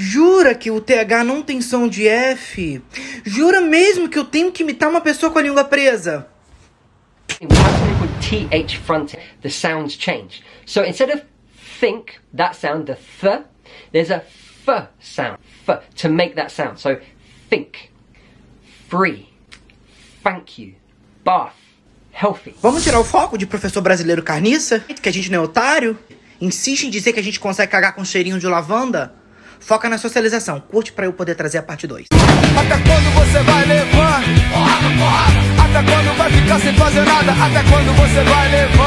Jura que o TH não tem som de F? Jura mesmo que eu tenho que imitar uma pessoa com a língua presa? Th front. The sounds change. So instead of think, that sound, the th, there's a f sound. F to make that sound. So think, free, thank you, bath, healthy. Vamos tirar o foco de professor brasileiro carniça? Que a gente não é otário? Insiste em dizer que a gente consegue cagar com cheirinho de lavanda? Foca na socialização. Curte pra eu poder trazer a parte 2. Até quando você vai levar? Até quando vai ficar sem fazer nada? Até quando você vai levar?